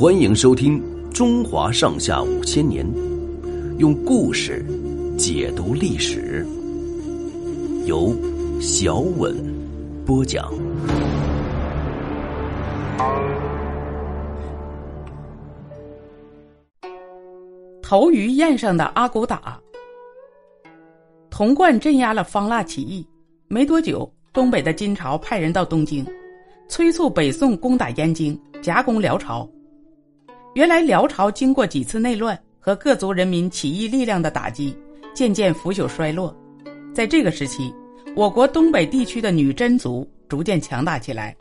欢迎收听《中华上下五千年》，用故事解读历史，由小稳播讲。头鱼宴上的阿骨打，童贯镇压了方腊起义，没多久，东北的金朝派人到东京，催促北宋攻打燕京，夹攻辽朝。原来辽朝经过几次内乱和各族人民起义力量的打击，渐渐腐朽衰落。在这个时期，我国东北地区的女真族逐渐强大起来。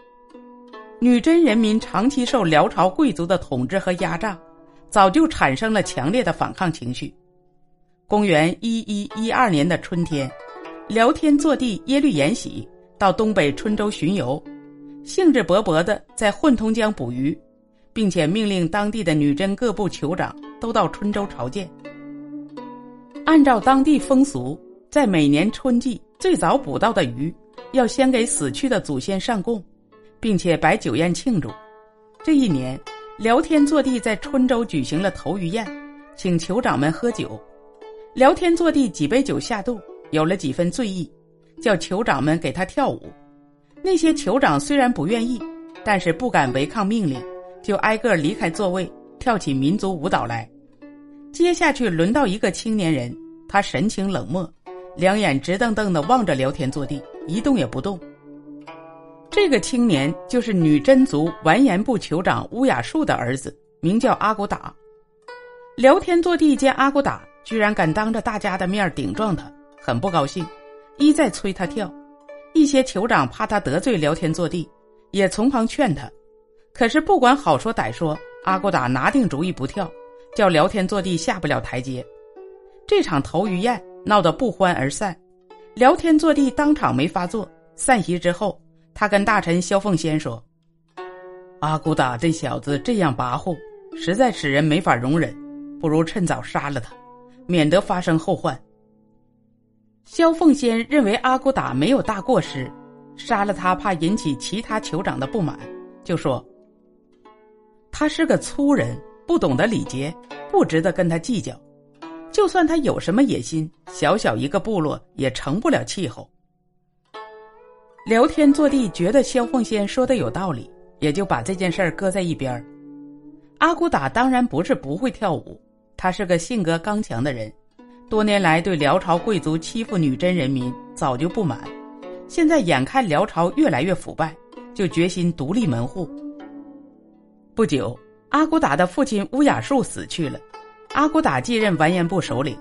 女真人民长期受辽朝贵族的统治和压榨，早就产生了强烈的反抗情绪。公元一一一二年的春天，辽天祚帝耶律延禧到东北春州巡游，兴致勃勃地在混同江捕鱼。并且命令当地的女真各部酋长都到春州朝见。按照当地风俗，在每年春季最早捕到的鱼，要先给死去的祖先上供，并且摆酒宴庆祝。这一年，聊天坐地在春州举行了头鱼宴，请酋长们喝酒。聊天坐地几杯酒下肚，有了几分醉意，叫酋长们给他跳舞。那些酋长虽然不愿意，但是不敢违抗命令。就挨个离开座位，跳起民族舞蹈来。接下去轮到一个青年人，他神情冷漠，两眼直瞪瞪的望着聊天坐地，一动也不动。这个青年就是女真族完颜部酋长乌雅术的儿子，名叫阿骨打。聊天坐地见阿骨打居然敢当着大家的面顶撞他，很不高兴，一再催他跳。一些酋长怕他得罪聊天坐地，也从旁劝他。可是不管好说歹说，阿骨打拿定主意不跳，叫辽天祚帝下不了台阶。这场头鱼宴闹得不欢而散，辽天祚帝当场没发作。散席之后，他跟大臣萧凤仙说：“阿骨打这小子这样跋扈，实在使人没法容忍，不如趁早杀了他，免得发生后患。”萧凤仙认为阿骨打没有大过失，杀了他怕引起其他酋长的不满，就说。他是个粗人，不懂得礼节，不值得跟他计较。就算他有什么野心，小小一个部落也成不了气候。聊天坐地觉得萧凤仙说的有道理，也就把这件事儿搁在一边儿阿骨打当然不是不会跳舞，他是个性格刚强的人，多年来对辽朝贵族欺负女真人民早就不满，现在眼看辽朝越来越腐败，就决心独立门户。不久，阿骨打的父亲乌雅术死去了，阿骨打继任完颜部首领。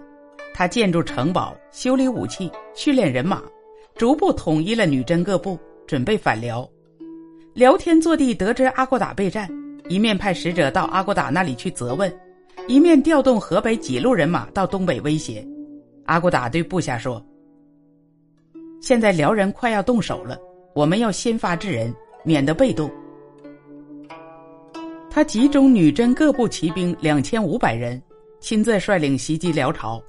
他建筑城堡、修理武器、训练人马，逐步统一了女真各部，准备反辽。辽天祚帝得知阿骨打备战，一面派使者到阿骨打那里去责问，一面调动河北几路人马到东北威胁。阿骨打对部下说：“现在辽人快要动手了，我们要先发制人，免得被动。”他集中女真各部骑兵两千五百人，亲自率领袭击辽朝。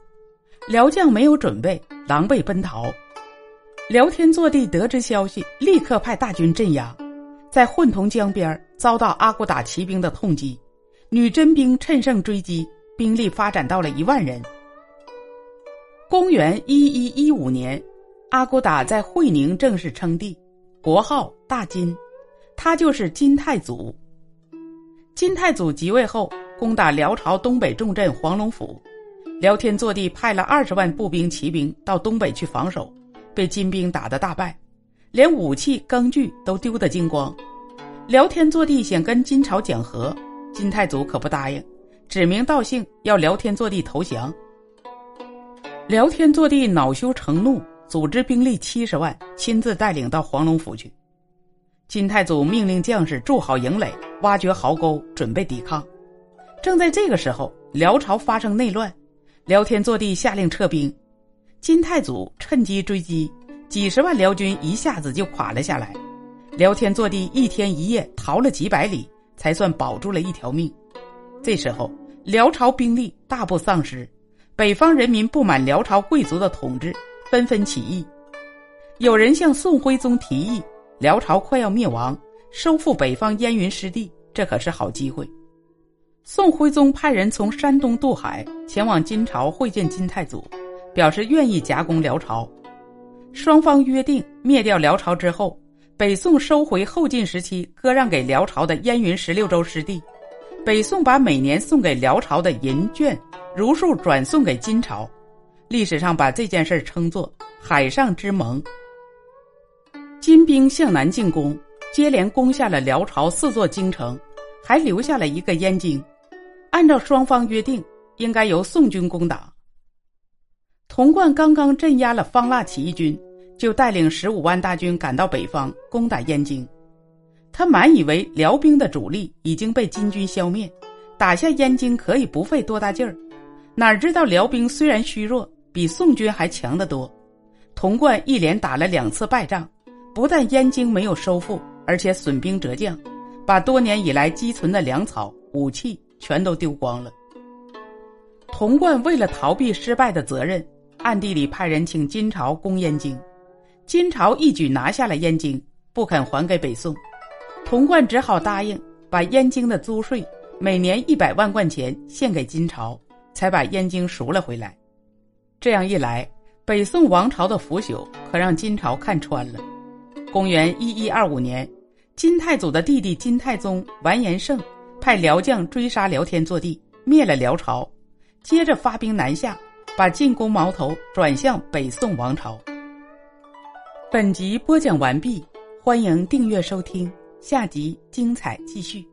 辽将没有准备，狼狈奔逃。辽天祚帝得知消息，立刻派大军镇压，在混同江边遭到阿骨打骑兵的痛击，女真兵趁胜追击，兵力发展到了一万人。公元一一一五年，阿骨打在会宁正式称帝，国号大金，他就是金太祖。金太祖即位后，攻打辽朝东北重镇黄龙府，辽天祚帝派了二十万步兵骑兵到东北去防守，被金兵打得大败，连武器工具都丢得精光。辽天祚帝想跟金朝讲和，金太祖可不答应，指名道姓要辽天祚帝投降。辽天祚帝恼羞成怒，组织兵力七十万，亲自带领到黄龙府去。金太祖命令将士筑好营垒，挖掘壕沟，准备抵抗。正在这个时候，辽朝发生内乱，辽天祚帝下令撤兵，金太祖趁机追击，几十万辽军一下子就垮了下来。辽天祚帝一天一夜逃了几百里，才算保住了一条命。这时候，辽朝兵力大部丧失，北方人民不满辽朝贵族的统治，纷纷起义。有人向宋徽宗提议。辽朝快要灭亡，收复北方燕云失地，这可是好机会。宋徽宗派人从山东渡海前往金朝会见金太祖，表示愿意夹攻辽朝。双方约定灭掉辽朝之后，北宋收回后晋时期割让给辽朝的燕云十六州失地。北宋把每年送给辽朝的银绢如数转送给金朝，历史上把这件事称作“海上之盟”。金兵向南进攻，接连攻下了辽朝四座京城，还留下了一个燕京。按照双方约定，应该由宋军攻打。童贯刚刚镇压了方腊起义军，就带领十五万大军赶到北方攻打燕京。他满以为辽兵的主力已经被金军消灭，打下燕京可以不费多大劲儿。哪知道辽兵虽然虚弱，比宋军还强得多。童贯一连打了两次败仗，不但燕京没有收复，而且损兵折将，把多年以来积存的粮草、武器。全都丢光了。童贯为了逃避失败的责任，暗地里派人请金朝攻燕京。金朝一举拿下了燕京，不肯还给北宋。童贯只好答应把燕京的租税每年一百万贯钱献给金朝，才把燕京赎了回来。这样一来，北宋王朝的腐朽可让金朝看穿了。公元一一二五年，金太祖的弟弟金太宗完颜晟。派辽将追杀辽天祚帝，灭了辽朝，接着发兵南下，把进攻矛头转向北宋王朝。本集播讲完毕，欢迎订阅收听，下集精彩继续。